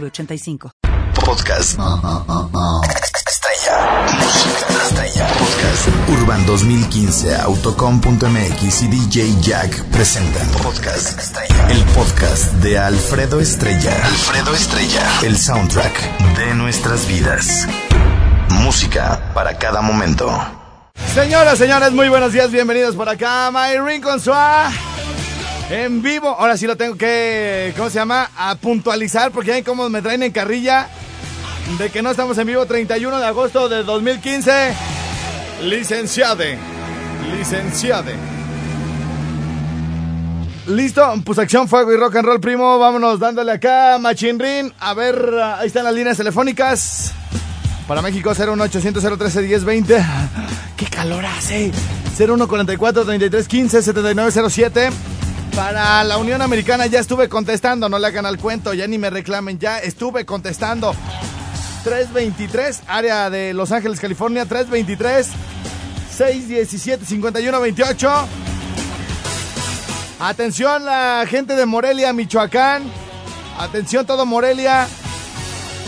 906985. Podcast. Estrella. Música estrella. Podcast. Urban 2015, Autocom.mx y DJ Jack presentan Podcast Estrella. El podcast de Alfredo Estrella. Alfredo Estrella. El soundtrack de nuestras vidas. Música para cada momento. Señoras, señores, muy buenos días, bienvenidos por acá, My Ring con Sua. En vivo, ahora sí lo tengo que, ¿cómo se llama? A puntualizar, porque hay como me traen en carrilla de que no estamos en vivo 31 de agosto de 2015. Licenciade, licenciade. Listo, pues acción, fuego y rock and roll, primo. Vámonos dándole acá, Machinrin. A ver, ahí están las líneas telefónicas. Para México 01800 013 1020. ¡Qué calor hace! 0144 33 15 7907. Para la Unión Americana ya estuve contestando, no le hagan al cuento, ya ni me reclamen, ya estuve contestando. 323, área de Los Ángeles, California, 323 617 5128. Atención la gente de Morelia, Michoacán. Atención todo Morelia.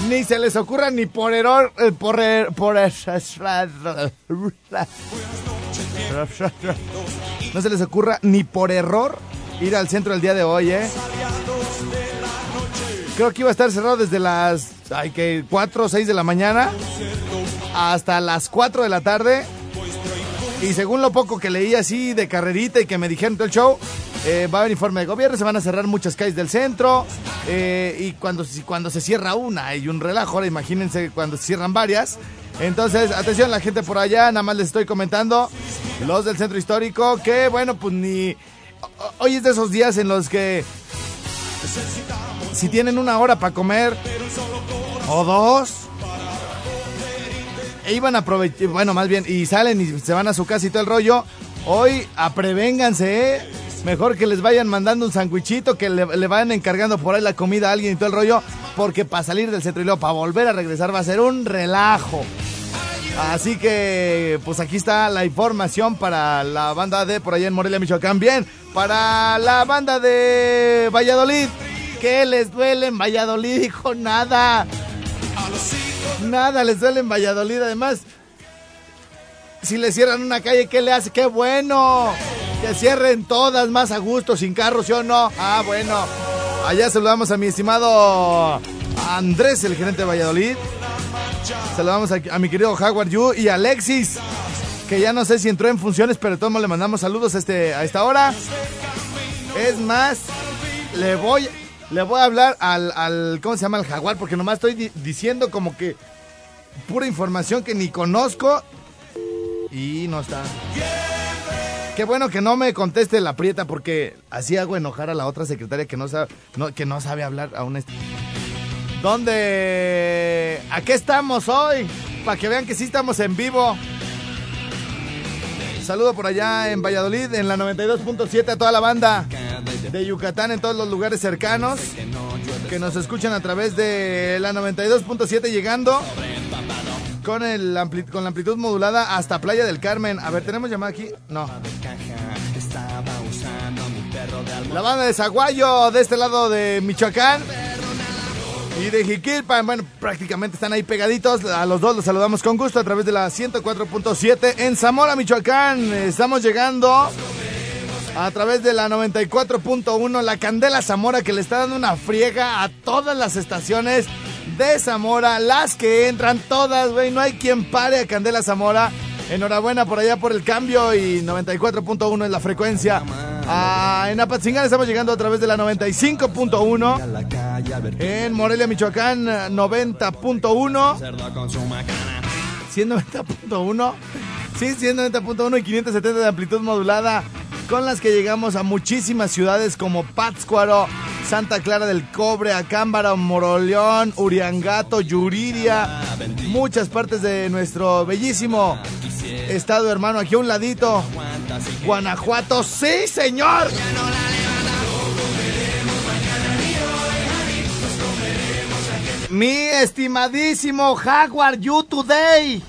Ni se les ocurra ni por error, eh, por, er- por er- no se les ocurra ni por error ir al centro el día de hoy, ¿eh? Creo que iba a estar cerrado desde las que 4 o 6 de la mañana hasta las 4 de la tarde. Y según lo poco que leí así de carrerita y que me dijeron todo el show, eh, va a haber informe de gobierno, se van a cerrar muchas calles del centro. eh, y cuando, cuando se cierra una hay un relajo, ahora imagínense cuando se cierran varias. Entonces, atención la gente por allá, nada más les estoy comentando, los del centro histórico, que bueno, pues ni... ho- Hoy es de esos días en los que si tienen una hora para comer o dos, e iban a aprovechar, bueno, más bien, y salen y se van a su casa y todo el rollo, hoy aprevénganse, ¿eh? Mejor que les vayan mandando un sandwichito, que le, le vayan encargando por ahí la comida a alguien y todo el rollo, porque para salir del centro y luego para volver a regresar va a ser un relajo. Así que, pues aquí está la información para la banda de por allá en Morelia, Michoacán. Bien, para la banda de Valladolid. ¿Qué les duele en Valladolid? Dijo nada. Nada les duele en Valladolid. Además, si le cierran una calle, ¿qué le hace? ¡Qué bueno! Que cierren todas más a gusto, sin carros, ¿sí o no? Ah, bueno. Allá saludamos a mi estimado Andrés, el gerente de Valladolid. Saludamos a, a mi querido Howard Yu y Alexis, que ya no sé si entró en funciones, pero de todos le mandamos saludos a, este, a esta hora. Es más, le voy, le voy a hablar al, al ¿cómo se llama? Al jaguar, porque nomás estoy di- diciendo como que pura información que ni conozco y no está. Qué bueno que no me conteste la prieta porque así hago enojar a la otra secretaria que no sabe, que no sabe hablar aún. Este. ¿Dónde? ¿A qué estamos hoy? Para que vean que sí estamos en vivo. Saludo por allá en Valladolid, en la 92.7 a toda la banda de Yucatán, en todos los lugares cercanos, que nos escuchan a través de la 92.7 llegando con, el ampli- con la amplitud modulada hasta Playa del Carmen. A ver, ¿tenemos llamada aquí? No. La banda de Zaguayo, de este lado de Michoacán. Y de Jiquilpan, bueno, prácticamente están ahí pegaditos. A los dos los saludamos con gusto a través de la 104.7 en Zamora, Michoacán. Estamos llegando a través de la 94.1, la Candela Zamora, que le está dando una friega a todas las estaciones de Zamora, las que entran todas, güey. No hay quien pare a Candela Zamora. Enhorabuena por allá por el cambio y 94.1 es la frecuencia. Ah, en Apatzingán estamos llegando a través de la 95.1. En Morelia, Michoacán, 90.1. 190.1. Sí, 190.1 y 570 de amplitud modulada. Con las que llegamos a muchísimas ciudades como Pátzcuaro, Santa Clara del Cobre, Acámbara, Moroleón, Uriangato, Yuriria, muchas partes de nuestro bellísimo estado hermano, aquí a un ladito, Guanajuato, sí señor. Mi estimadísimo Jaguar You Today.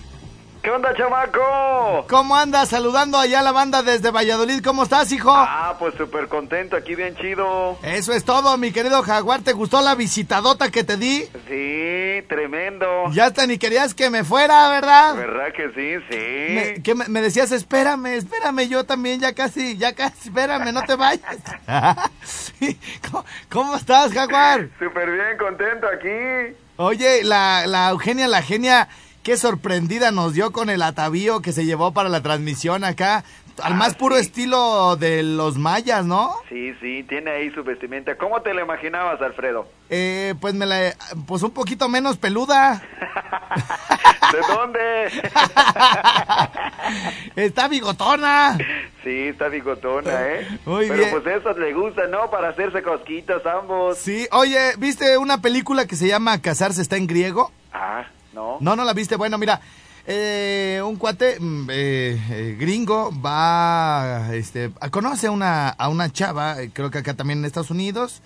¿Qué onda, chamaco? ¿Cómo andas? Saludando allá a la banda desde Valladolid. ¿Cómo estás, hijo? Ah, pues súper contento, aquí bien chido. Eso es todo, mi querido Jaguar. ¿Te gustó la visitadota que te di? Sí, tremendo. Ya hasta ni querías que me fuera, ¿verdad? ¿Verdad que sí? Sí. Me, que me, me decías, espérame, espérame, yo también ya casi, ya casi, espérame, no te vayas. ¿Cómo, cómo estás, Jaguar? Súper bien, contento aquí. Oye, la, la Eugenia, la genia, qué sorprendida nos dio con el atavío que se llevó para la transmisión acá. Al más Ah, puro sí. estilo de los mayas, ¿no? Sí, sí, tiene ahí su vestimenta. ¿Cómo te lo imaginabas, Alfredo? Eh, pues me la, pues un poquito menos peluda. ¿De dónde? Está bigotona. sí, está bigotona, ¿eh? Muy Pero bien. pues esas le gustan, ¿no? Para hacerse cosquitas ambos. Sí, oye, ¿viste una película que se llama Casarse está en griego? Ah, ¿no? No, no la viste. Bueno, mira, eh, un cuate mm, eh, eh, gringo va, este, a- conoce a una, a una chava, eh, creo que acá también en Estados Unidos.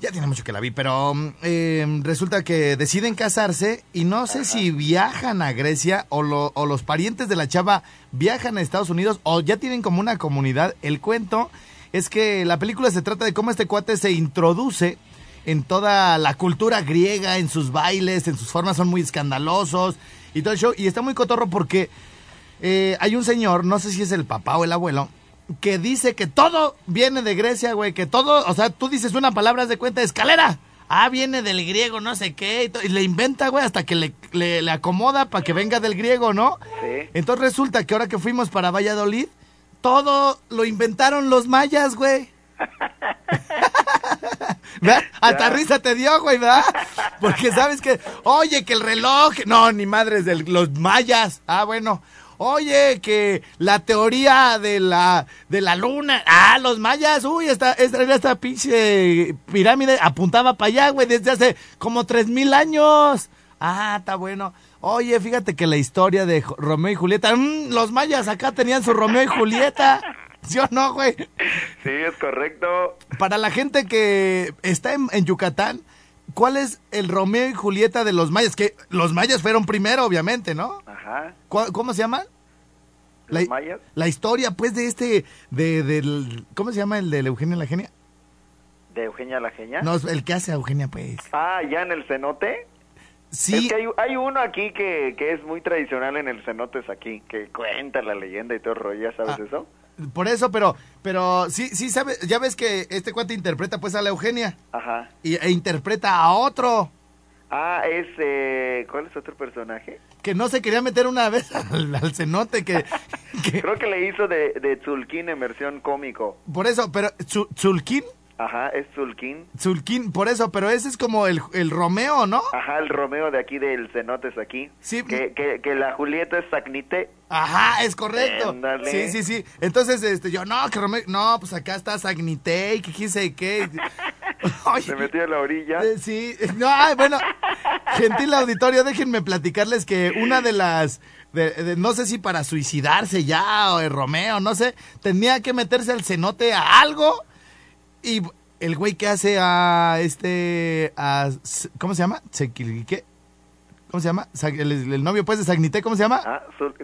Ya tiene mucho que la vi, pero mm, eh, resulta que deciden casarse y no sé si viajan a Grecia o, lo- o los parientes de la chava viajan a Estados Unidos o ya tienen como una comunidad. El cuento es que la película se trata de cómo este cuate se introduce en toda la cultura griega, en sus bailes, en sus formas son muy escandalosos y todo el show. Y está muy cotorro porque eh, hay un señor, no sé si es el papá o el abuelo, que dice que todo viene de Grecia, güey, que todo, o sea, tú dices una palabra de cuenta, escalera. Ah, viene del griego, no sé qué, y, y le inventa, güey, hasta que le, le- le acomoda para que venga del griego, ¿no? Sí. Entonces resulta que ahora que fuimos para Valladolid, todo lo inventaron los mayas, güey. ¿Verdad? Hasta risa te dio, güey, ¿verdad? Porque sabes que, oye, que el reloj, no, ni madres de los mayas. Ah, bueno. Oye, que la teoría de la de la luna, ah, los mayas, uy, esta esta, esta pinche pirámide apuntaba para allá, güey, desde hace como tres mil años. Ah, está bueno. Oye, fíjate que la historia de Romeo y Julieta, mm, los mayas acá tenían su Romeo y Julieta. ¿Sí o no, güey? Sí, es correcto. Para la gente que está en, en Yucatán, ¿cuál es el Romeo y Julieta de los mayas? Que los mayas fueron primero, obviamente, ¿no? Ajá. ¿Cuál- ¿Cómo se llama? ¿Los La, mayas? la historia, pues, de este, de, del, ¿cómo se llama el de Eugenia la Genia? ¿De Eugenia la Genia? No, el que hace a Eugenia, pues. Ah, ¿ya en el cenote? Sí, Es que hay, hay uno aquí que, que es muy tradicional en el cenote, es aquí, que cuenta la leyenda y todo el rollo, ¿ya sabes Ah. eso? Por eso, pero, pero sí, sí, sabes, ya ves que este cuate interpreta, pues, a la Eugenia Ajá. y, e interpreta a otro Ah, es... Eh, ¿Cuál es otro personaje? que no se quería meter una vez al, al cenote, que, que- Creo que le hizo de, de Tzulkin en versión cómico. por eso, pero, Tzu- Tzulkin, Ajá, es Tzulkin. Tzulkin, por eso, pero ese es como el, el Romeo, ¿no? Ajá, el Romeo de aquí del cenote es aquí. Sí. Que, que, que la Julieta es Sagnite. Ajá, es correcto. Sí, sí, sí. Entonces, este, yo, no, que Romeo, no, pues acá está Sagnitei, que quise qué. Oye, Se metió a la orilla. eh, sí, no, ay, bueno, gentil auditorio, déjenme platicarles que una de las, de- de- no sé si para suicidarse ya, o el Romeo, no sé, tenía que meterse al cenote a algo y el güey que hace a este, a, ¿cómo se llama? ¿qué? ¿Cómo se llama? El, el novio pues de Sagnité, ¿cómo se llama? Ah, Zul-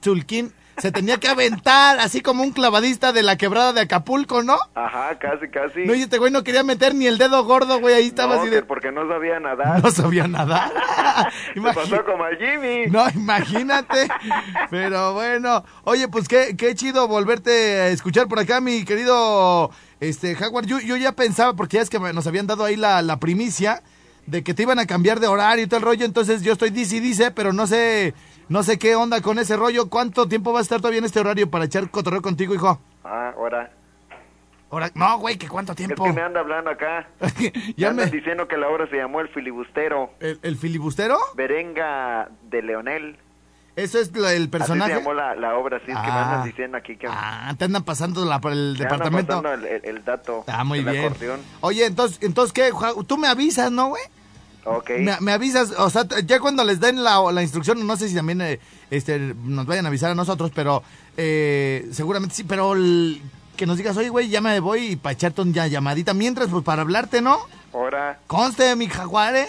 Tzulkin. Se tenía que aventar, así como un clavadista de la quebrada de Acapulco, ¿no? Ajá, casi, casi. No, y este güey no quería meter ni el dedo gordo, güey, ahí estaba No, así que de... porque no sabía nadar. No sabía nadar. Se Imagi- pasó como a Jimmy. No, imagínate. Pero bueno, oye, pues qué, qué chido volverte a escuchar por acá, mi querido este Jaguar. Yo, yo ya pensaba, porque ya es que nos habían dado ahí la, la primicia de que te iban a cambiar de horario y todo el rollo, entonces yo estoy dice y dice, pero no sé, no sé qué onda con ese rollo. ¿Cuánto tiempo va a estar todavía en este horario para echar cotorreo contigo, hijo? Ah, ahora. Ahora, no, güey, que cuánto Es tiempo. que me anda hablando acá. ya me me... andan diciendo que la obra se llamó El Filibustero. ¿El, el filibustero? Berenga de Leonel. Eso es lo- el personaje. Así se llamó la, la obra, sí, es que me Ah. andan diciendo aquí que... Ah, te andan pasando la, el andan departamento. pasando el, el- el dato Ah, muy bien. acordeón. Oye, entonces, entonces ¿qué? Juan? Tú me avisas, ¿no, güey? Ok. Me, me avisas, o sea, ya cuando les den la, la instrucción, no sé si también eh, este, nos vayan a avisar a nosotros, pero eh, seguramente sí, pero el- que nos digas, oye, güey, ya me voy y para echarte una llamadita mientras, pues para hablarte, ¿no? Ahora... Conste, mi jaguar, ¿eh?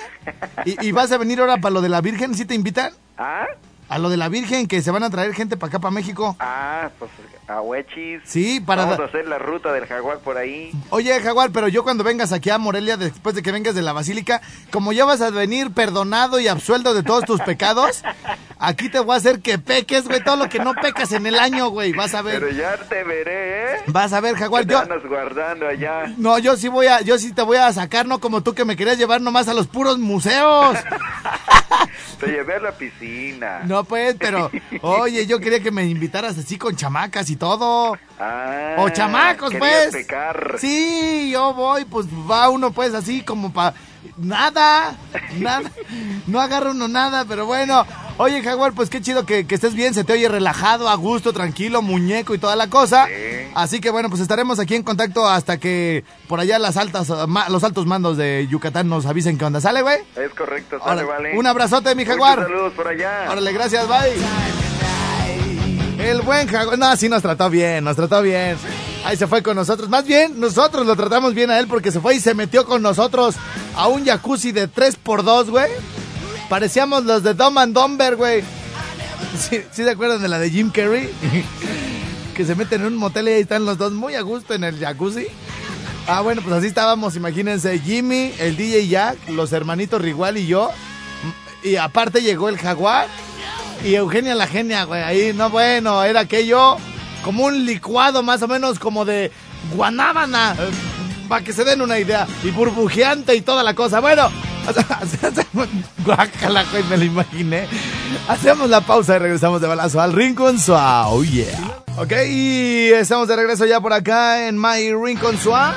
¿Y, y vas a venir ahora para lo de la Virgen? ¿Sí te invitan? ¿Ah? A lo de la Virgen, que se van a traer gente para acá, para México. Ah, pues a Huechis. Sí, para... Vamos a hacer la ruta del jaguar por ahí. Oye, Jaguar, pero yo cuando vengas aquí a Morelia, después de que vengas de la Basílica, como ya vas a venir perdonado y absuelto de todos tus pecados, aquí te voy a hacer que peques, güey, todo lo que no pecas en el año, güey, vas a Pero ver. ya te veré, ¿eh? Vas a ver, Jaguar, Te yo... andas guardando allá. No, yo sí voy a, yo sí te voy a sacar, no como tú que me querías llevar nomás a los puros museos. Te llevé a la piscina. No, pues, pero, oye, yo quería que me invitaras así con chamacas y todo. Ah, O chamacos, pues. pecar. Sí, yo voy, pues va uno pues así como para nada, nada, no agarra uno nada, pero bueno. Oye, Jaguar, pues qué chido que, que estés bien, se te oye relajado, a gusto, tranquilo, muñeco y toda la cosa. Sí. Así que bueno, pues estaremos aquí en contacto hasta que por allá las altas, ma- los altos mandos de Yucatán nos avisen qué onda. ¿Sale, güey? Es correcto, sale, vale. Un abrazote, mi Muchos Jaguar. saludos por allá. Órale, gracias, bye. El buen Jaguar. No, sí nos trató bien, nos trató bien. Ahí se fue con nosotros. Más bien, nosotros lo tratamos bien a él porque se fue y se metió con nosotros a un jacuzzi de 3x2, güey. Parecíamos los de Dumb and Dumber, güey. ¿Sí, sí se acuerdan de la de Jim Carrey? que se meten en un motel y ahí están los dos muy a gusto en el jacuzzi. Ah, bueno, pues así estábamos, imagínense, Jimmy, el DJ Jack, los hermanitos Rigual y yo. Y aparte llegó el jaguar y Eugenia la genia, güey. Ahí, no, bueno, era aquello como un licuado más o menos como de guanábana. Para que se den una idea. Y burbujeante y toda la cosa. Bueno, guácala, güey, me lo imaginé. Hacemos la pausa y regresamos de balazo al Rincón Suá. Oh, yeah. Ok, estamos de regreso ya por acá en My Rincón Suá.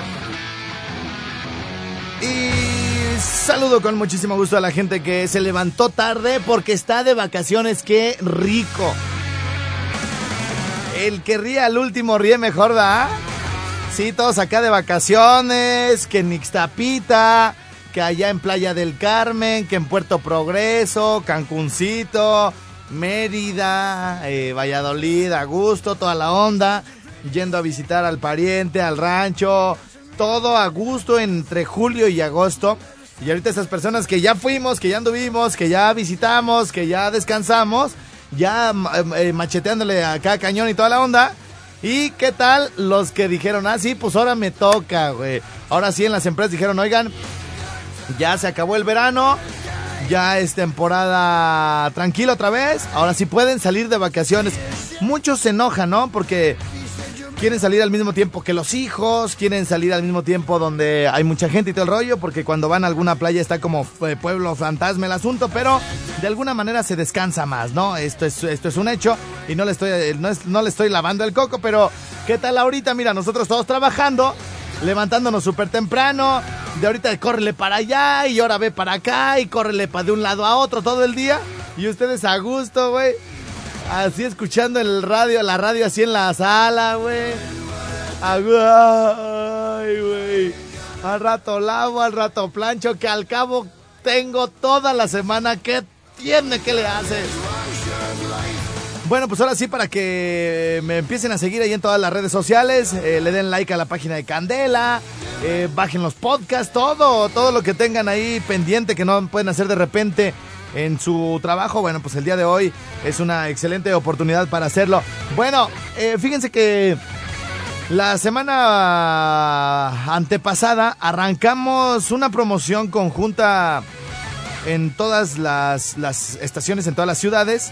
Y saludo con muchísimo gusto a la gente que se levantó tarde porque está de vacaciones. ¡Qué rico! El que ríe al último ríe mejor, ¿verdad? Sí, todos acá de vacaciones, que en Ixtapita, que allá en Playa del Carmen, que en Puerto Progreso, Cancuncito, Mérida, eh, Valladolid, a gusto, toda la onda, yendo a visitar al pariente, al rancho, todo a gusto entre julio y agosto. Y ahorita esas personas que ya fuimos, que ya anduvimos, que ya visitamos, que ya descansamos, ya eh, macheteándole acá cañón y toda la onda. ¿Y qué tal los que dijeron, ah, sí, pues ahora me toca, güey? Ahora sí en las empresas dijeron, oigan, ya se acabó el verano, ya es temporada tranquila otra vez, ahora sí pueden salir de vacaciones. Muchos se enojan, ¿no? Porque quieren salir al mismo tiempo que los hijos, quieren salir al mismo tiempo donde hay mucha gente y todo el rollo, porque cuando van a alguna playa está como eh, pueblo fantasma el asunto, pero de alguna manera se descansa más, ¿no? Esto es, esto es un hecho y no le estoy, eh, no, es- no le estoy lavando el coco, pero ¿qué tal ahorita? Mira, nosotros todos trabajando, levantándonos súper temprano, de ahorita córrele para allá y ahora ve para acá y córrele para de un lado a otro todo el día y ustedes a gusto, güey. Así escuchando el radio, la radio así en la sala, güey. Ay, güey. Al rato lavo, al rato plancho, que al cabo tengo toda la semana. ¿Qué tiene que le haces? Bueno, pues ahora sí, para que me empiecen a seguir ahí en todas las redes sociales, eh, le den like a la página de Candela, eh, bajen los podcasts, todo, todo lo que tengan ahí pendiente que no pueden hacer de repente en su trabajo. Bueno, pues el día de hoy es una excelente oportunidad para hacerlo. Bueno, eh, fíjense que la semana antepasada arrancamos una promoción conjunta en todas las, las estaciones, en todas las ciudades.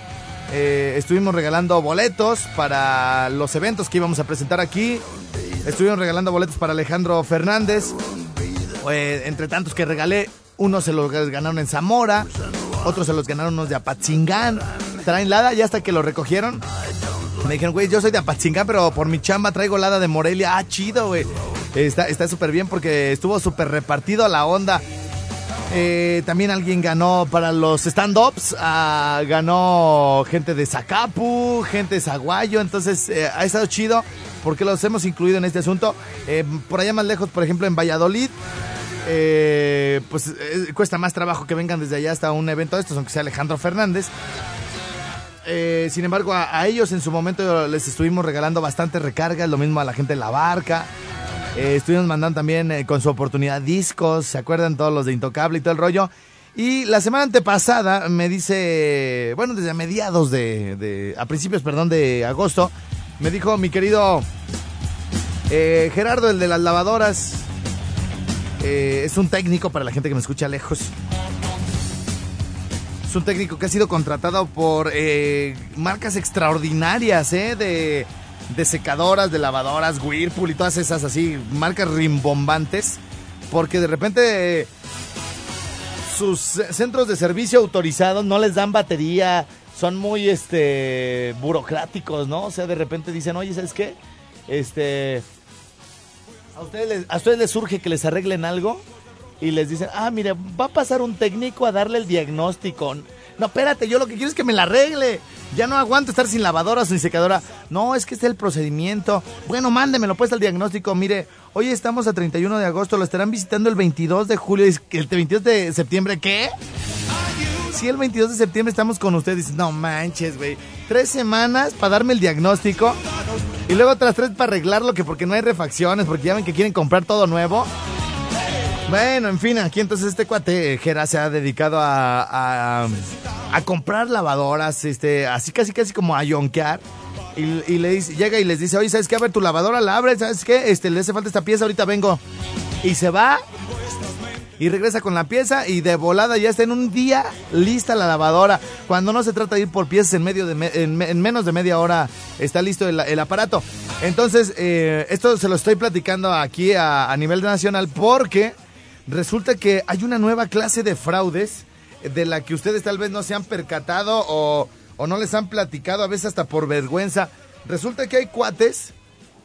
Eh, estuvimos regalando boletos para los eventos que íbamos a presentar aquí. Estuvimos regalando boletos para Alejandro Fernández. Eh, entre tantos que regalé, unos se los ganaron en Zamora, otros se los ganaron unos de Apatzingán. Traen lada, ya hasta que lo recogieron. Me dijeron, güey, yo soy de Apatzingán, pero por mi chamba traigo lada de Morelia. Ah, chido, güey. Está súper bien porque estuvo súper repartido la onda. Eh, también alguien ganó para los stand-ups. ah, ganó gente de Zacapu, gente de Zaguayo. Entonces eh, ha estado chido porque los hemos incluido en este asunto. Eh, por allá más lejos, por ejemplo, en Valladolid. eh, pues cuesta más trabajo que vengan desde allá hasta un evento de estos, aunque sea Alejandro Fernández. Sin embargo, a, a ellos en su momento les estuvimos regalando bastante recargas, lo mismo a la gente de la barca. Eh, estuvimos mandando también eh, con su oportunidad discos, ¿se acuerdan todos los de Intocable y todo el rollo? Y la semana antepasada me dice, bueno, desde mediados de, a principios, perdón, de agosto, me dijo mi querido eh, Gerardo, el de las lavadoras, eh, es un técnico para la gente que me escucha lejos. Es un técnico que ha sido contratado por marcas extraordinarias, ¿eh? De, de secadoras, de lavadoras, Whirlpool y todas esas así, marcas rimbombantes. Porque de repente sus ce- centros de servicio autorizados no les dan batería, son muy este burocráticos, ¿no? O sea, de repente dicen, oye, ¿sabes qué? Este. A ustedes, a ustedes les surge que les arreglen algo y les dicen, ah, mire, va a pasar un técnico a darle el diagnóstico. No, espérate, yo lo que quiero es que me la arregle. Ya no aguanto estar sin lavadoras ni secadora. No, es que este es el procedimiento. Bueno, mándemelo pues al diagnóstico. Mire, hoy estamos a 31 de agosto, lo estarán visitando el 22 de julio. ¿El 22 de septiembre qué? Sí, el 22 de septiembre estamos con ustedes. No manches, güey. Tres semanas para darme el diagnóstico. Y luego otras tres para arreglarlo, que porque no hay refacciones, porque ya ven que quieren comprar todo nuevo. Bueno, en fin, aquí entonces este cuate, eh, Jera, se ha dedicado a, a, comprar lavadoras, este, así casi casi como a yonkear. Y, y le dice, llega y les dice, oye, ¿sabes qué? A ver, tu lavadora la abre, ¿sabes qué? Este, le hace falta esta pieza, ahorita vengo. Y se va y regresa con la pieza y de volada ya está en un día lista la lavadora. Cuando no se trata de ir por piezas en medio de me- en, me- en menos de media hora está listo el, aparato. Entonces, eh, esto se lo estoy platicando aquí a nivel nacional porque resulta que hay una nueva clase de fraudes de la que ustedes tal vez no se han percatado o, o no les han platicado, a veces hasta por vergüenza. Resulta que hay cuates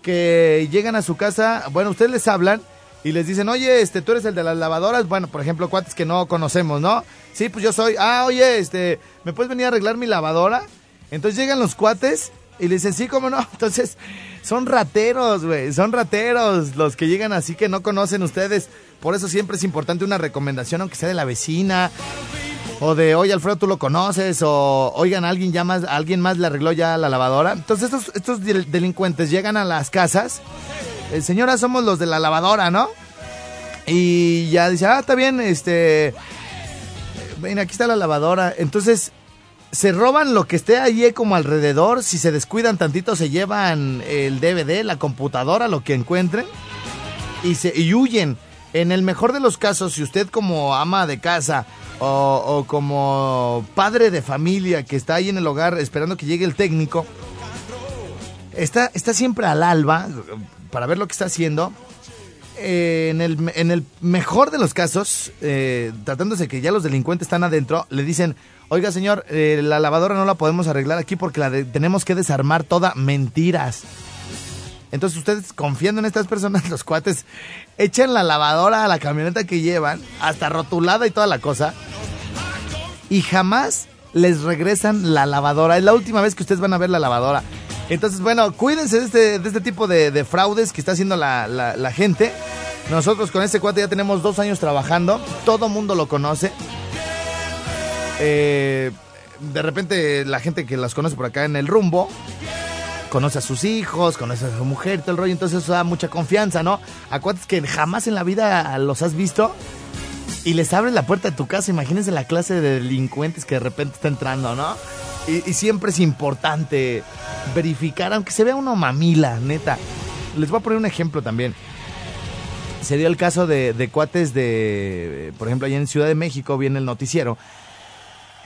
que llegan a su casa, bueno, ustedes les hablan y les dicen, oye, este, tú eres el de las lavadoras, bueno, por ejemplo, cuates que no conocemos, ¿no? Sí, pues yo soy, ah, oye, este, ¿me puedes venir a arreglar mi lavadora? Entonces llegan los cuates y le dicen, sí, cómo no. Entonces, son rateros, güey, son rateros los que llegan así que no conocen ustedes. Por eso siempre es importante una recomendación, aunque sea de la vecina, o de, oye, Alfredo, tú lo conoces, o oigan, alguien ya más, alguien más le arregló ya la lavadora. Entonces estos, estos del- delincuentes llegan a las casas, eh, señora, somos los de la lavadora, ¿no? Y ya dice, ah, está bien, este, ven, aquí está la lavadora. Entonces, se roban lo que esté ahí como alrededor, si se descuidan tantito, se llevan el DVD, la computadora, lo que encuentren, y, se, y huyen. En el mejor de los casos, si usted como ama de casa o, como padre de familia que está ahí en el hogar esperando que llegue el técnico, está, está siempre al alba para ver lo que está haciendo. Eh, en, el, en el mejor de los casos, eh, tratándose que ya los delincuentes están adentro, le dicen, oiga señor, eh, la lavadora no la podemos arreglar aquí porque la tenemos que desarmar toda mentiras. Entonces ustedes confiando en estas personas, los cuates, echan la lavadora a la camioneta que llevan, hasta rotulada y toda la cosa, y jamás les regresan la lavadora. Es la última vez que ustedes van a ver la lavadora. Entonces, bueno, cuídense de este, este tipo de, de fraudes que está haciendo la gente. Nosotros con este cuate ya tenemos dos años trabajando. Todo mundo lo conoce. Eh, de repente la gente que las conoce por acá en el rumbo conoce a sus hijos, conoce a su mujer, todo el rollo, entonces eso da mucha confianza, ¿no? A cuates que jamás en la vida los has visto y les abres la puerta de tu casa, imagínense la clase de delincuentes que de repente está entrando, ¿no? Y, siempre es importante verificar, aunque se vea uno mamila, neta. Les voy a poner un ejemplo también. Se dio el caso de, de cuates de, por ejemplo, allá en Ciudad de México, viene el noticiero,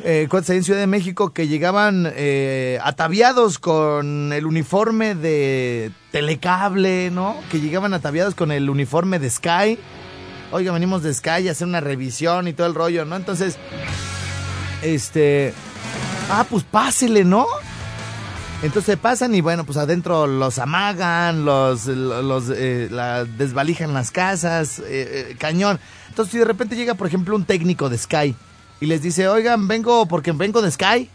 eh, ahí en Ciudad de México que llegaban eh, ataviados con el uniforme de Telecable, ¿no? Que llegaban ataviados con el uniforme de Sky. Oiga, venimos de Sky a hacer una revisión y todo el rollo, ¿no? Entonces, este... Ah, pues pásele, ¿no? Entonces pasan y bueno, pues adentro los amagan, los, eh, desvalijan las casas, eh, cañón. Entonces si de repente llega, por ejemplo, un técnico de Sky y les dice, oigan, vengo porque vengo de Sky,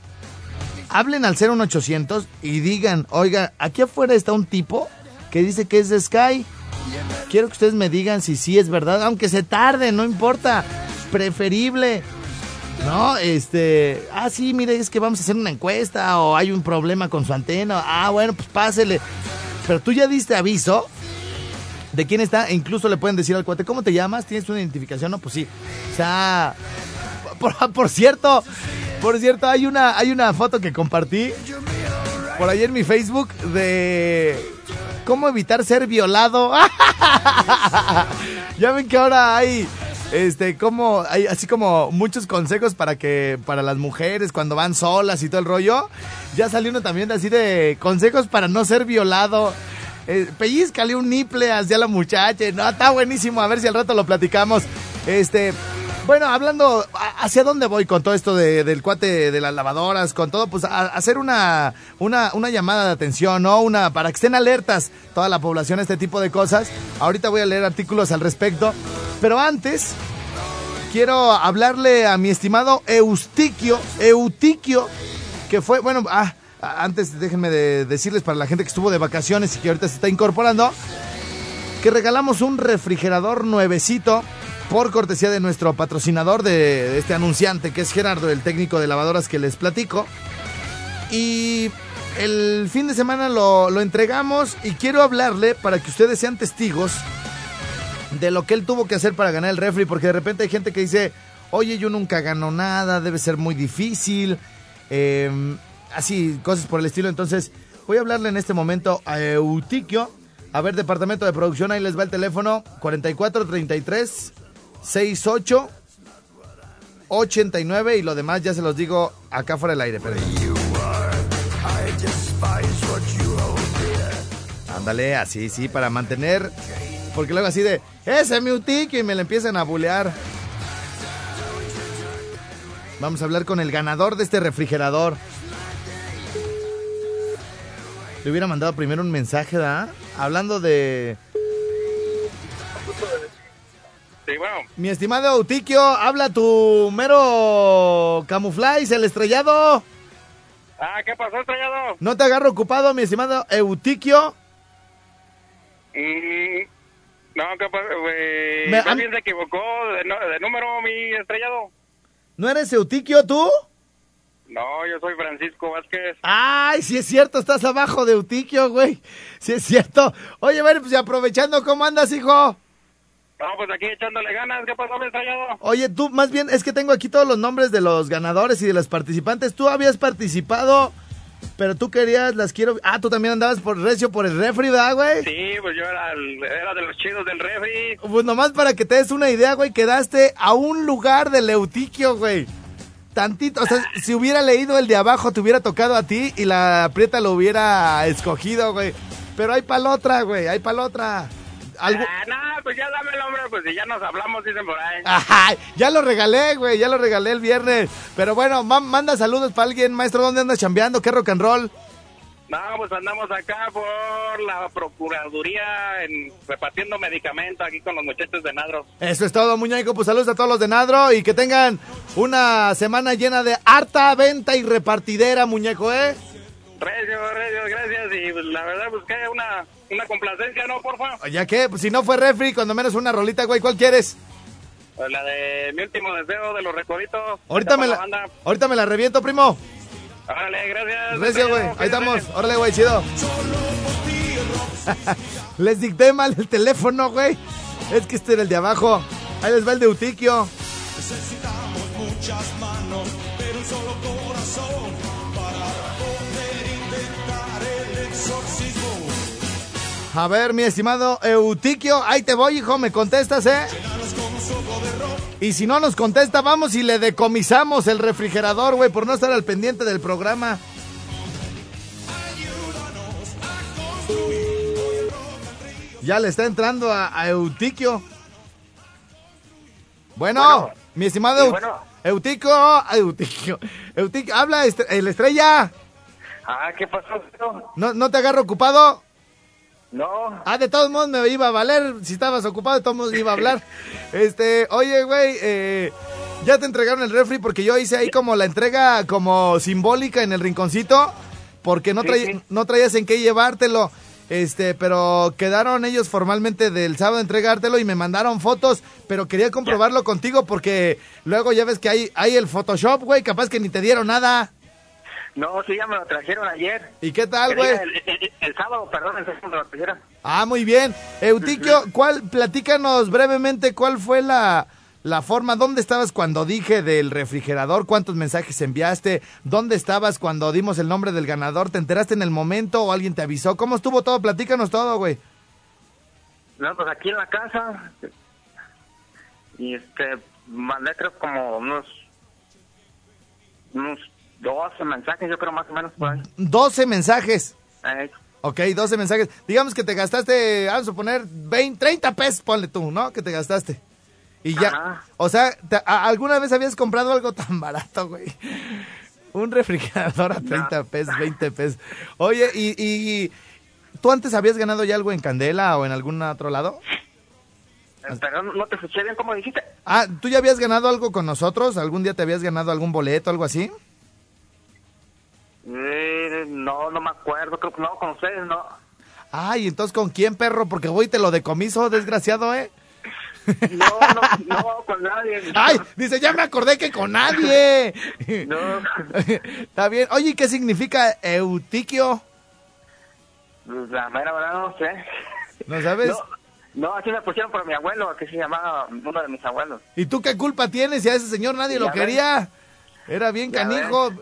hablen al 01800 y digan, oiga, aquí afuera está un tipo que dice que es de Sky. Quiero que ustedes me digan si sí es verdad, aunque se tarde, no importa. Preferible. No, este, ah, sí, mire, es que vamos a hacer una encuesta o hay un problema con su antena. Ah, bueno, pues pásele. Pero tú ya diste aviso de quién está e incluso le pueden decir al cuate, ¿cómo te llamas? ¿Tienes una identificación? No, pues sí. O sea, por, por cierto, por cierto, hay una, hay una foto que compartí por ahí en mi Facebook de cómo evitar ser violado. ya ven que ahora hay este como hay así como muchos consejos para que para las mujeres cuando van solas y todo el rollo. Ya salió uno también así de consejos para no ser violado. Eh, pellizcale un niple hacia la muchacha. No, está buenísimo. A ver si al rato lo platicamos. Este, bueno, hablando, ¿hacia dónde voy con todo esto de, del cuate de las lavadoras, con todo? Pues a, hacer una, una, una, llamada de atención, ¿no? Una, para que estén alertas toda la población a este tipo de cosas. Ahorita voy a leer artículos al respecto. Pero antes, quiero hablarle a mi estimado Eustiquio, Eutiquio, que fue, bueno, ah, antes déjenme de decirles para la gente que estuvo de vacaciones y que ahorita se está incorporando, que regalamos un refrigerador nuevecito por cortesía de nuestro patrocinador de, este anunciante, que es Gerardo, el técnico de lavadoras que les platico. Y el fin de semana lo, lo entregamos y quiero hablarle para que ustedes sean testigos de lo que él tuvo que hacer para ganar el refri, porque de repente hay gente que dice, oye, yo nunca gano nada, debe ser muy difícil, em, así, cosas por el estilo. Entonces, voy a hablarle en este momento a Eutiquio. A ver, departamento de producción, ahí les va el teléfono 4433 68 89 y lo demás ya se los digo acá fuera del aire. Pero... Ándale, así, sí, para mantener. Porque luego así de, ese es mi y me le empiezan a bulear. Vamos a hablar con el ganador de este refrigerador. Le hubiera mandado primero un mensaje, ¿da? Hablando de mi estimado Eutiquio, habla tu mero camufláis, el estrellado. Ah, ¿qué pasó, estrellado? No te agarro ocupado, mi estimado Eutiquio. Mm, no, ¿qué pasó? Me, ¿Alguien se equivocó de, número, mi estrellado? ¿No eres Eutiquio tú? No, yo soy Francisco Vázquez. Ay, sí es cierto, estás abajo de Eutiquio, güey. Sí es cierto. Oye, bueno, pues aprovechando, ¿cómo andas, hijo? No, pues aquí echándole ganas. ¿Qué pasó, estrellado? Oye, tú, más bien, es que tengo aquí todos los nombres de los ganadores y de los participantes. Tú habías participado, pero tú querías, las quiero... Ah, tú también andabas por recio por el refri, ¿verdad, güey? Sí, pues yo era, de los chidos del refri. Pues nomás para que te des una idea, güey, quedaste a un lugar del Eutiquio, güey. Tantito, o sea, si hubiera leído el de abajo, te hubiera tocado a ti y la prieta lo hubiera escogido, güey. Pero hay para la otra, güey, hay para la otra. ¿Algo? Ah, no, pues ya dame el nombre, pues si ya nos hablamos, dicen por ahí. ya lo regalé, güey, ya lo regalé el viernes. Pero bueno, manda saludos para alguien, maestro, ¿dónde andas chambeando? ¿Qué rock and roll? No, pues andamos acá por la Procuraduría en, repartiendo medicamentos aquí con los muchachos de Nadro. Eso es todo, muñeco. Pues saludos a todos los de Nadro y que tengan una semana llena de harta venta y repartidera, muñeco, ¿eh? Regio, Regio, gracias. Y pues, la verdad busqué una, una complacencia, ¿no, por favor? ¿Ya qué? Pues si no fue refri, cuando menos una rolita, güey, ¿cuál quieres? Pues la de mi último deseo de los recoditos. Ahorita me la, ahorita me la reviento, primo. Órale, gracias. Gracias, güey. Ahí estamos. Órale, güey, chido. les dicté mal el teléfono, güey. Es que este era el de abajo. Ahí les va el de Utiquio. Necesitamos muchas manos, pero un solo corazón. A ver, mi estimado Eutiquio, ahí te voy, hijo, me contestas, ¿eh? Y si no nos contesta, vamos y le decomisamos el refrigerador, güey, por no estar al pendiente del programa. Ya le está entrando a, Eutiquio. Bueno, mi estimado Eutiquio, Eutiquio, Eutiquio, habla el estrella. Ah, ¿qué pasó? ¿No, ¿No te agarro ocupado? No. Ah, de todos modos me iba a valer. Si estabas ocupado, de todos modos iba a hablar. Este, oye, güey, eh, ya te entregaron el refri porque yo hice ahí como la entrega como simbólica en el rinconcito. Porque no, Sí, traí- sí. no traías en qué llevártelo. Este, pero quedaron ellos formalmente del sábado a entregártelo y me mandaron fotos, pero quería comprobarlo contigo porque luego ya ves que hay, hay el Photoshop, güey, capaz que ni te dieron nada. No, sí, ya me lo trajeron ayer. ¿Y qué tal, güey? diga, El, el- el sábado, perdón, el sábado me lo trajeron. Ah, muy bien. Eutiquio, ¿cuál, platícanos brevemente cuál fue la, la forma, dónde estabas cuando dije del refrigerador, cuántos mensajes enviaste, dónde estabas cuando dimos el nombre del ganador, ¿te enteraste en el momento o alguien te avisó? ¿Cómo estuvo todo? Platícanos todo, güey. No, pues aquí en la casa. Y este, mandé creo como unos. unos 12 mensajes, yo creo más o menos por ahí. 12 mensajes. Eh, Ok, 12 mensajes. Digamos que te gastaste, vamos a suponer, 20, 30 pesos, ponle tú, ¿no? Que te gastaste. Y ya, Ajá. o sea, te- ¿alguna vez habías comprado algo tan barato, güey? Un refrigerador a 30 pesos, 20 pesos. Oye, ¿y, y tú antes habías ganado ya algo en Candela o en algún otro lado? Perdón, no te escuché bien como dijiste. Ah, ¿tú ya habías ganado algo con nosotros? ¿Algún día te habías ganado algún boleto, algo así? Eh, no, no me acuerdo, creo que no, con ustedes no. Ay, entonces ¿con quién, perro? Porque voy y te lo decomiso, desgraciado, ¿eh? No, no, no, con nadie. Ay, dice, ya me acordé que con nadie. No. Está bien. Oye, ¿y ¿qué significa eutiquio? Pues, La mera verdad no sé. ¿No sabes? No, no, así me pusieron por mi abuelo, que se llamaba uno de mis abuelos. ¿Y tú qué culpa tienes si a ese señor nadie lo quería? Era bien Ya canijo.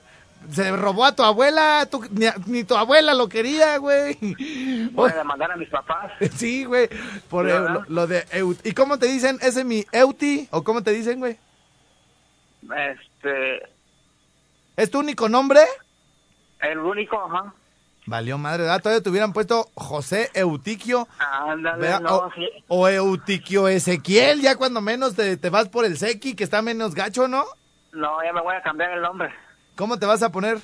Se robó a tu abuela, tú- ni, a- ni tu abuela lo quería, güey. Voy a demandar a mis papás. Sí, güey, por eu- lo, lo de eut- ¿Y cómo te dicen? ¿Ese es mi euti? ¿O cómo te dicen, güey? Este, ¿Es tu único nombre? el único, ajá. Valió madre, ¿verdad? Todavía te hubieran puesto José Eutiquio. Ándale, no, o, sí. o Eutiquio Ezequiel, ya cuando menos te, te vas por el Sequi, que está menos gacho, ¿no? No, ya me voy a cambiar el nombre. ¿Cómo te vas a poner?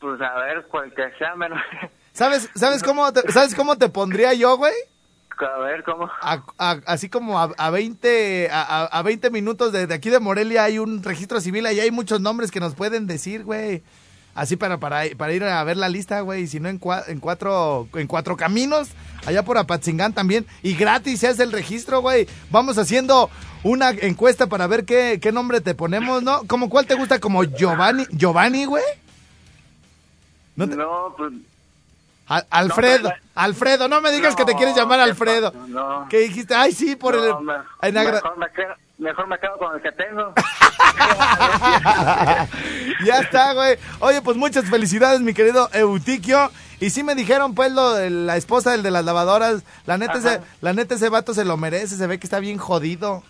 Pues a ver, cual que sea menos. ¿Sabes, sabes, cómo, te, ¿sabes cómo te pondría yo, güey? A ver, ¿cómo? A- a- así como a, a 20 a, a- a 20 minutos de, de aquí de Morelia hay un registro civil, ahí hay muchos nombres que nos pueden decir, güey. Así para, para, para ir a ver la lista, güey. Si no, en, cua- en, cuatro, en cuatro caminos, allá por Apatzingán también. Y gratis hace el registro, güey. Vamos haciendo una encuesta para ver qué, qué nombre te ponemos, ¿no? ¿Cómo cuál te gusta? ¿Como Giovanni, Giovanni, güey? No te- No, pues... Al- Alfredo, No, pero- Alfredo, no me digas que te quieres llamar ¿qué Alfredo. No. ¿Qué dijiste? Ay, sí, por el... me- en agra- mejor, me quedo, mejor me quedo con el que tengo. ya está, güey. Oye, pues muchas felicidades, mi querido Eutiquio. Y sí me dijeron, pues, lo la esposa del de las lavadoras. La neta, Ajá. ese, la neta, ese vato se lo merece. Se ve que está bien jodido.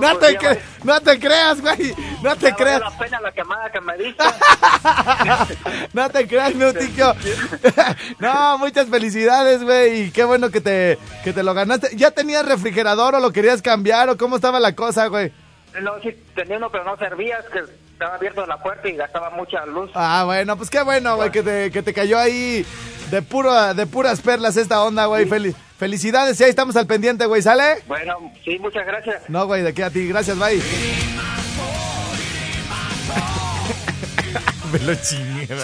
No, pues, te, cre- no te creas, güey. No te creas. la pena la quemada que me diste. No te creas, mi Eutiquio. No, muchas felicidades, güey. Y qué bueno que te, que te lo ganaste. ¿Ya tenías refrigerador o lo querías cambiar o cómo estaba la cosa, güey? No, sí, tenía uno, pero no servía, es que estaba abierto la puerta y gastaba mucha luz. Ah, bueno, pues qué bueno, güey, que te, que te cayó ahí de puro, de puras perlas esta onda, güey. Fel- felicidades y ahí estamos al pendiente, güey, ¿sale? Bueno, sí, muchas gracias. No, güey, de qué a ti, gracias, bye. Me lo chingué.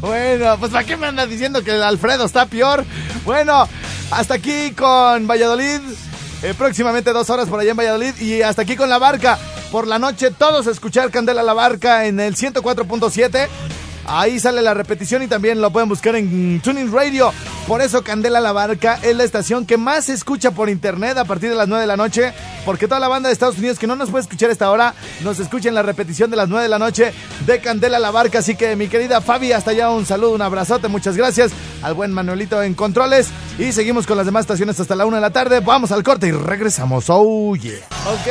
Bueno, pues ¿para qué me andas diciendo que el Alfredo está peor? Bueno, hasta aquí con Valladolid. Eh, próximamente dos horas por allá en Valladolid. Y hasta aquí con la barca. Por la noche, todos a escuchar Candela la barca en el 104.7. Ahí sale la repetición y también lo pueden buscar en Tuning Radio. Por eso Candela la Barca es la estación que más se escucha por internet a partir de las 9 de la noche. Porque toda la banda de Estados Unidos que no nos puede escuchar esta hora, nos escucha en la repetición de las 9 de la noche de Candela la Barca. Así que mi querida Fabi, hasta allá un saludo, un abrazote, muchas gracias al buen Manuelito en controles. Y seguimos con las demás estaciones hasta la 1 de la tarde. Vamos al corte y regresamos. Oh yeah. Ok,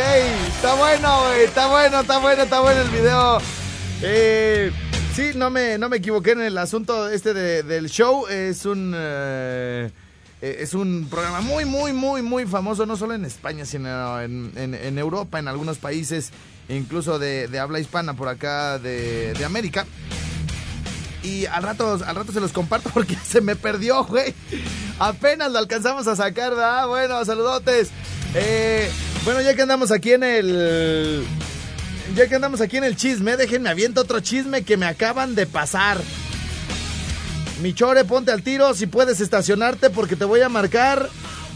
está bueno, güey, está bueno, está bueno, está bueno el video. Eh, sí, no me, no me equivoqué en el asunto este de- del show. Es un... eh, Eh, es un programa muy, muy, muy, muy famoso, no solo en España, sino en, en- Europa, en algunos países, incluso de, de habla hispana por acá de, de América. Y al rato, al rato se los comparto porque se me perdió, güey. Apenas lo alcanzamos a sacar, ¿verdad? Bueno, saludotes. Eh, bueno, ya que andamos aquí en el... Ya que andamos aquí en el chisme, déjenme aviento otro chisme que me acaban de pasar. Mi chore, ponte al tiro si puedes estacionarte porque te voy a marcar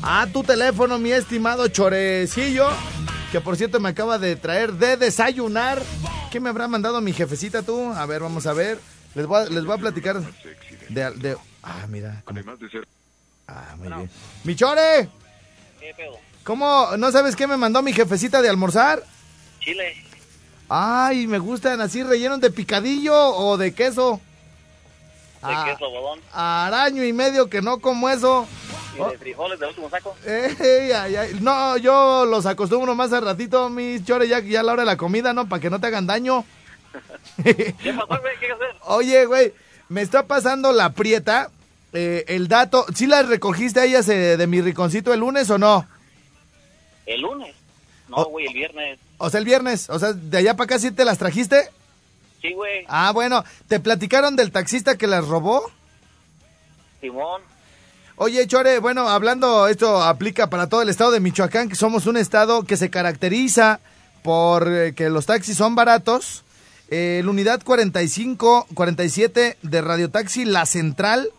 a tu teléfono, mi estimado chorecillo. Que por cierto me acaba de traer de desayunar. ¿Qué me habrá mandado mi jefecita tú? A ver, vamos a ver. Les voy a, les voy a platicar de, de- Ah, mira. como- Ah, muy bien. Mi chore, ¿Qué pedo? ¿cómo? ¿No sabes qué me mandó mi jefecita de almorzar? Chile. Ay, me gustan así rellenos de picadillo o de queso. ¿De Ah, queso, bodón? Araño y medio que no como eso. ¿Y de frijoles de último saco? Ey, ay, ay. No, yo los acostumbro más al ratito, mis chores, ya, ya a la hora de la comida, ¿no? Para que no te hagan daño. ¿Qué pasó, güey? ¿Qué hay que hacer? Oye, güey, me está pasando la prieta. eh, el dato, ¿sí las recogiste a ellas eh, de mi riconcito el lunes o no? ¿El lunes? No, Oh. güey, el viernes. O sea, el viernes. O sea, de allá para acá sí te las trajiste. Sí, güey. Ah, bueno, ¿te platicaron del taxista que las robó? Simón. Oye, Chore, bueno, hablando, esto aplica para todo el estado de Michoacán, que somos un estado que se caracteriza por eh, que los taxis son baratos. Eh, la unidad 45, 47 de Radio Taxi La Central,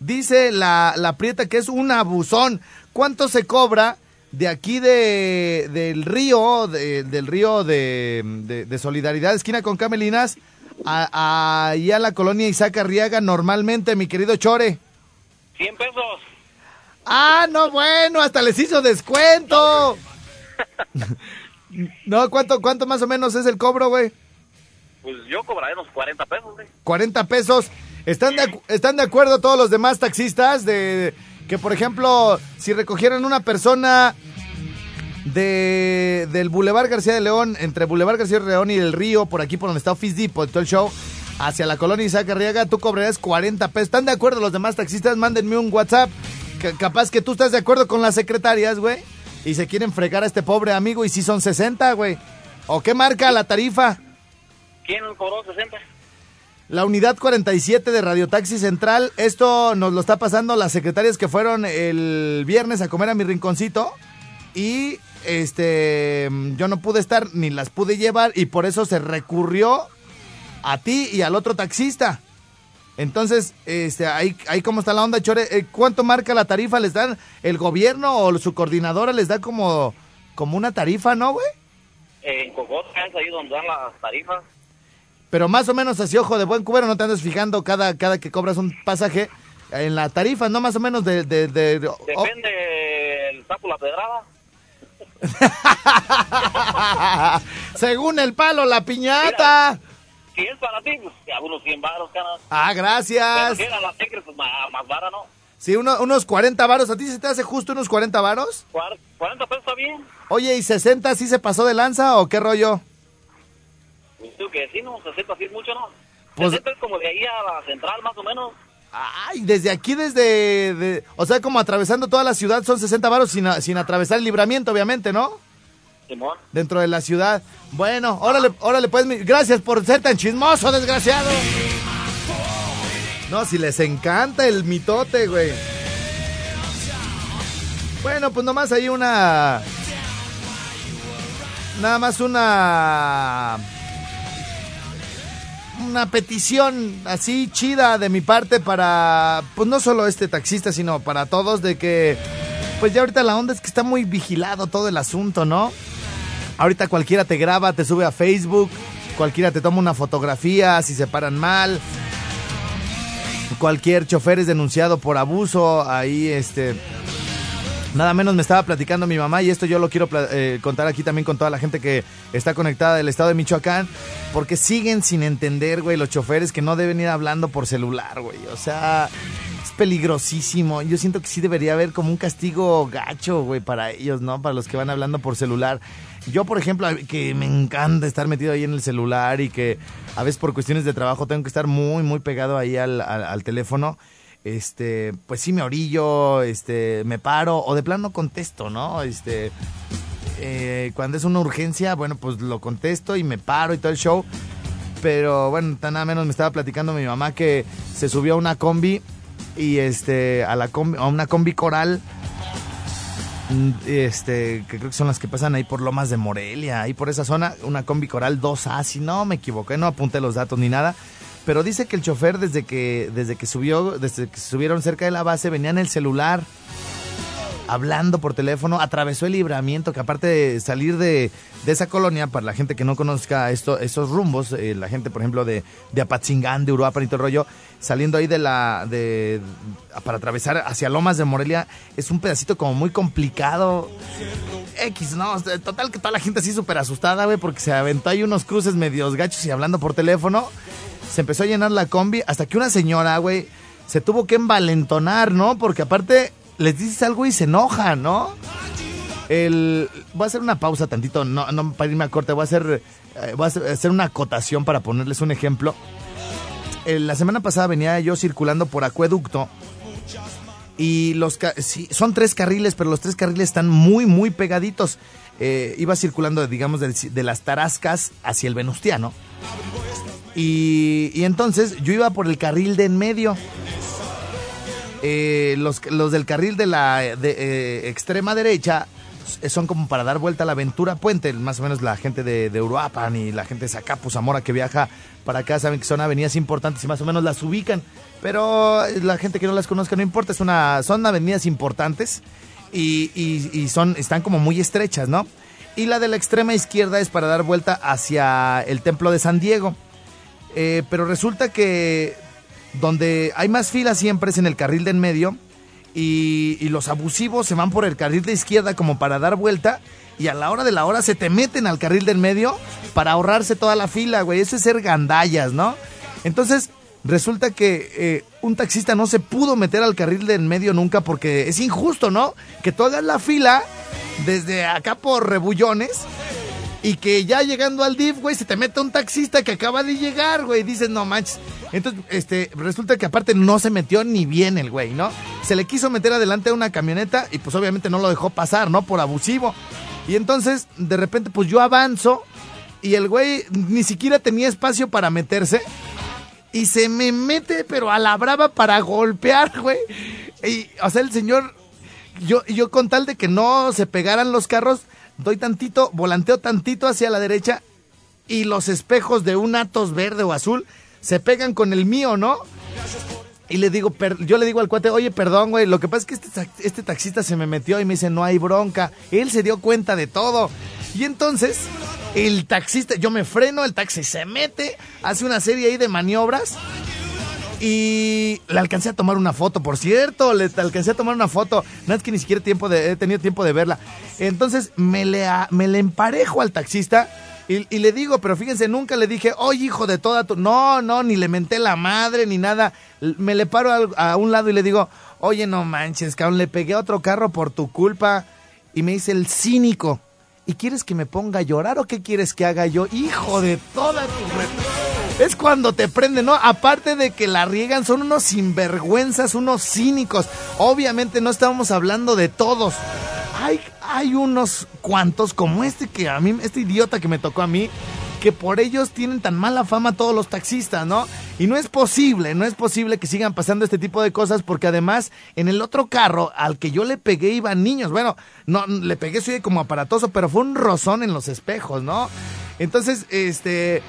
dice la, la Prieta que es un abusón. ¿Cuánto se cobra de aquí de, del río, de- del río de, de- de Solidaridad, esquina con Camelinas, a, a, a la colonia Isaac Arriaga normalmente, mi querido Chore? 100 pesos. Ah, no, bueno, hasta les hizo descuento. No, ¿cuánto, cuánto más o menos es el cobro, güey? Pues yo cobraré unos 40 pesos, güey. 40 pesos. ¿Están de, ¿Están de acuerdo todos los demás taxistas de que, por ejemplo, si recogieran una persona de del Boulevard García de León, entre Boulevard García de León y el río, por aquí por donde está Office Depot, todo el show, hacia la colonia Isaac Arriaga, tú cobrarías 40 pesos. ¿Están de acuerdo los demás taxistas? Mándenme un WhatsApp. Capaz que tú estás de acuerdo con las secretarias, güey. Y se quieren fregar a este pobre amigo y si son 60, güey. ¿O qué marca la tarifa? ¿Quién cobró 60? La unidad 47 de Radio Taxi Central, esto nos lo está pasando las secretarias que fueron el viernes a comer a mi rinconcito y este yo no pude estar ni las pude llevar y por eso se recurrió a ti y al otro taxista. Entonces, este ahí ahí cómo está la onda, Chore, Eh, ¿cuánto marca la tarifa les dan el gobierno o su coordinadora les da como como una tarifa, ¿no, güey? En Cocota es ahí donde dan las tarifas. Pero más o menos así, ojo de buen cubero, no te andes fijando cada, cada que cobras un pasaje en la tarifa, ¿no? Más o menos de... de, de- de- oh, Depende el sapo la pedrada. según el palo, la piñata. Si es para ti, pues unos 100 baros, canas. Ah, Pero gracias. si era la Secret, pues más, más vara, ¿no? Sí, uno- unos 40 varos. ¿A ti se te hace justo unos 40 varos? Cuar- 40 pesos está bien. Oye, ¿y 60 sí se pasó de lanza o qué rollo? Digo que sí, ¿no? 60 sí es mucho, ¿no? Pues- 60 es como de ahí a la central, más o menos. Ay, desde aquí, desde... de- o sea, como atravesando toda la ciudad son 60 varos sin, sin atravesar el libramiento, obviamente, ¿no? Simón. dentro de la ciudad. Bueno, órale, órale, pues, gracias por ser tan chismoso, desgraciado. No, si les encanta el mitote, güey. Bueno, pues nomás hay una... Nada más una... Una petición así chida de mi parte para, pues no solo este taxista, sino para todos de que, pues ya ahorita la onda es que está muy vigilado todo el asunto, ¿no? Ahorita cualquiera te graba, te sube a Facebook, cualquiera te toma una fotografía si se paran mal. Cualquier chofer es denunciado por abuso, ahí este Nada menos me estaba platicando mi mamá y esto yo lo quiero eh, contar aquí también con toda la gente que está conectada del estado de Michoacán, porque siguen sin entender, güey, los choferes que no deben ir hablando por celular, güey. O sea, es peligrosísimo. Yo siento que sí debería haber como un castigo gacho, güey, para ellos, ¿no? Para los que van hablando por celular. Yo, por ejemplo, que me encanta estar metido ahí en el celular y que a veces por cuestiones de trabajo tengo que estar muy, muy pegado ahí al teléfono. Este, pues sí me orillo, este, me paro, o de plano no contesto, ¿no? Este, eh, cuando es una urgencia, bueno, pues lo contesto y me paro y todo el show. Pero bueno, tan nada menos me estaba platicando mi mamá que se subió a una combi y este, a, la combi, a una combi coral mm, este, que creo que son las que pasan ahí por Lomas de Morelia, ahí por esa zona, una combi coral 2A, si no me equivoqué, no apunté los datos ni nada, pero dice que el chofer desde que desde que subió, desde que subieron cerca de la base venía en el celular hablando por teléfono, atravesó el libramiento, que aparte de salir de, de esa colonia, para la gente que no conozca esto, esos rumbos, eh, la gente, por ejemplo, de, de Apatzingán, de Uruapan y todo rollo, saliendo ahí de la, de, para atravesar hacia Lomas de Morelia, es un pedacito como muy complicado. X, ¿no? Total que toda la gente así súper asustada, güey, porque se aventó ahí unos cruces medios gachos y hablando por teléfono. Se empezó a llenar la combi hasta que una señora, güey, se tuvo que envalentonar, ¿no? Porque aparte les dices algo y se enoja, ¿no? El, voy a hacer una pausa tantito, no, no para irme a corte, voy a hacer, eh, a hacer, una acotación para ponerles un ejemplo. La semana pasada venía yo circulando por acueducto y los sí, son tres carriles, pero los tres carriles están muy, muy pegaditos. Eh, iba circulando, digamos, del- de, las Tarascas hacia el Venustiano. Y, entonces yo iba por el carril de en medio. Eh, los, los del carril de la eh, extrema derecha eh, son como para dar vuelta a la Aventura Puente, más o menos la gente de, de Uruapan y la gente de Zacapu, Zamora que viaja para acá saben que son avenidas importantes y más o menos las ubican, pero la gente que no las conozca no importa, es una, son avenidas importantes y, y- y son, están como muy estrechas, ¿no? Y la de la extrema izquierda es para dar vuelta hacia el templo de San Diego. Eh, pero resulta que donde hay más filas siempre es en el carril de en medio y, los abusivos se van por el carril de izquierda como para dar vuelta y a la hora de la hora se te meten al carril del medio para ahorrarse toda la fila, güey. Eso es ser gandallas, ¿no? Entonces, resulta que eh, un taxista no se pudo meter al carril del medio nunca porque es injusto, ¿no? Que tú la fila desde acá por rebullones y que ya llegando al DIF, güey, se te mete un taxista que acaba de llegar, güey. Dices, no manches. Entonces, este, resulta que aparte no se metió ni bien el güey, ¿no? Se le quiso meter adelante a una camioneta y pues obviamente no lo dejó pasar, ¿no? Por abusivo. Y entonces, de repente, pues yo avanzo y el güey ni siquiera tenía espacio para meterse. Y se me mete, pero a la brava para golpear, güey. Y, o sea, el señor yo, yo con tal de que no se pegaran los carros, doy tantito, volanteo tantito hacia la derecha y los espejos de un Atos verde o azul se pegan con el mío, ¿no? Y le digo, yo le digo al cuate, oye, perdón, güey, lo que pasa es que este, este taxista se me metió y me dice, no hay bronca. Él se dio cuenta de todo. Y entonces, el taxista, yo me freno, el taxi se mete, hace una serie ahí de maniobras y le alcancé a tomar una foto, por cierto, le alcancé a tomar una foto. No es que ni siquiera tiempo de, he tenido tiempo de verla. Entonces me le, me le emparejo al taxista y, le digo, pero fíjense, nunca le dije, oye, hijo de toda tu. No, no, ni le menté la madre ni nada. Me le paro a, un lado y le digo, oye, no manches, cabrón, le pegué a otro carro por tu culpa. Y me dice el cínico. ¿Y quieres que me ponga a llorar o qué quieres que haga yo? Hijo de toda tu. Es cuando te prenden, ¿no? Aparte de que la riegan, son unos sinvergüenzas, unos cínicos. Obviamente no estamos hablando de todos. Hay, hay unos cuantos como este que a mí, este idiota que me tocó a mí, que por ellos tienen tan mala fama todos los taxistas, ¿no? Y no es posible, no es posible que sigan pasando este tipo de cosas porque además en el otro carro al que yo le pegué iban niños. Bueno, no, le pegué soy como aparatoso, pero fue un rozón en los espejos, ¿no? Entonces, este,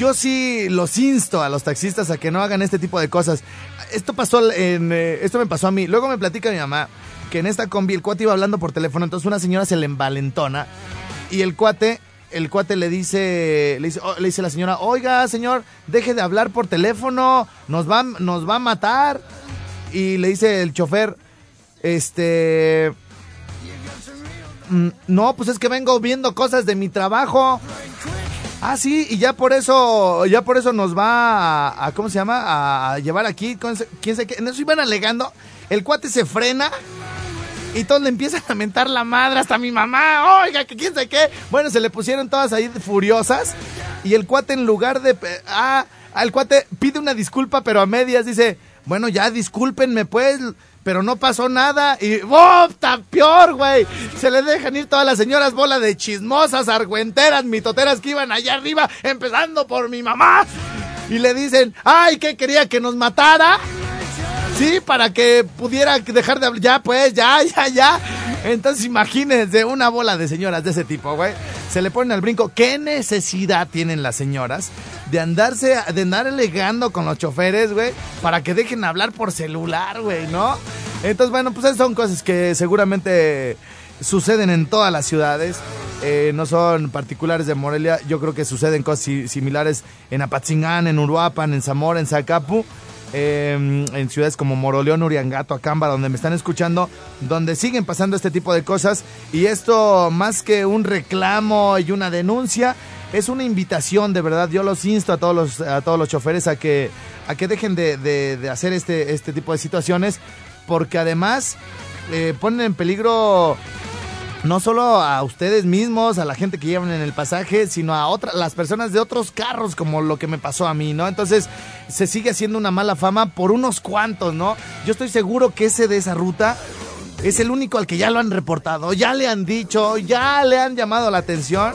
yo sí los insto a los taxistas a que no hagan este tipo de cosas. Esto pasó en, eh, esto me pasó a mí. Luego me platica mi mamá que en esta combi el cuate iba hablando por teléfono, entonces una señora se le envalentona y el cuate, el cuate le dice, le dice, oh, le dice la señora, oiga señor, deje de hablar por teléfono, nos va, nos va a matar. Y le dice el chofer, este, "Mm, no, pues es que vengo viendo cosas de mi trabajo. Ah, sí, y ya por eso, ya por eso nos va a, ¿cómo se llama? A, llevar aquí, quién sabe qué. En eso iban alegando, el cuate se frena y todos le empiezan a mentar la madre, hasta mi mamá, oiga, que quién sabe qué. Bueno, se le pusieron todas ahí furiosas y el cuate en lugar de, ah, el cuate pide una disculpa, pero a medias dice, Bueno, ya discúlpenme pues, pero no pasó nada. Y ¡oh! ¡Tan peor, güey! Se le dejan ir todas las señoras bola de chismosas, argüenteras, mitoteras que iban allá arriba, empezando por mi mamá. Y le dicen, ¡ay, que quería que nos matara! Sí, para que pudiera dejar de hablar. Ya, pues, ya, ya, ya. Entonces imagínense una bola de señoras de ese tipo, güey. Se le ponen al brinco. ¿Qué necesidad tienen las señoras de andarse, de andar elegando con los choferes, güey? Para que dejen hablar por celular, güey, ¿no? Entonces, bueno, pues esas son cosas que seguramente suceden en todas las ciudades. Eh, no son particulares de Morelia. Yo creo que suceden cosas similares en Apatzingán, en Uruapan, en Zamora, en Zacapu. Em, en ciudades como Moroleón, Uriangato, Acamba, donde me están escuchando, donde siguen pasando este tipo de cosas. Y esto, más que un reclamo y una denuncia, es una invitación, de verdad. Yo los insto a todos los, a todos los choferes a que, a que dejen de, hacer este, este tipo de situaciones, porque además eh, ponen en peligro no solo a ustedes mismos, a la gente que llevan en el pasaje, sino a otras, las personas de otros carros, como lo que me pasó a mí, ¿no? Entonces, se sigue haciendo una mala fama por unos cuantos, ¿no? Yo estoy seguro que ese de esa ruta es el único al que ya lo han reportado, ya le han dicho, ya le han llamado la atención.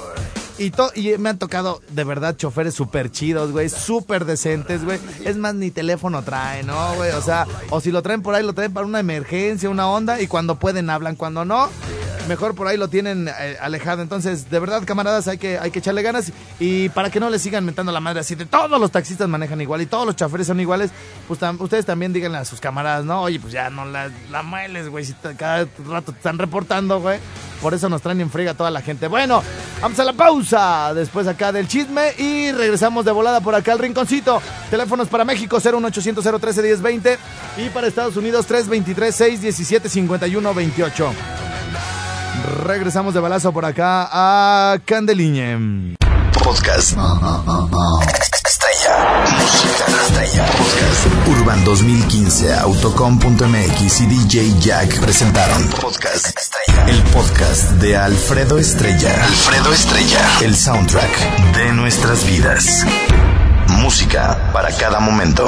Y, y me han tocado de verdad choferes súper chidos, güey, súper decentes, güey. Es más, ni teléfono traen, ¿no, güey? O sea, o si lo traen por ahí, lo traen para una emergencia, una onda, y cuando pueden hablan, cuando no, mejor por ahí lo tienen eh, alejado. Entonces, de verdad, camaradas, hay que, hay que echarle ganas. Y para que no le sigan mentando la madre así de todos los taxistas manejan igual y todos los choferes son iguales, pues ustedes también díganle a sus camaradas, ¿no? Oye, pues ya no la, la mueles, güey, si cada rato te están reportando, güey. Por eso nos traen en frega toda la gente. Bueno, vamos a la pausa. Después acá del chisme y regresamos de volada por acá al rinconcito. Teléfonos para México 01800 013 1020 y para Estados Unidos 323 617 5128. Regresamos de balazo por acá a Candeliñe. Podcast. Podcast. Urban 2015, Autocom.mx y DJ Jack presentaron Podcast Estrella. El podcast de Alfredo Estrella. Alfredo Estrella. El soundtrack de nuestras vidas. Música para cada momento.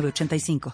85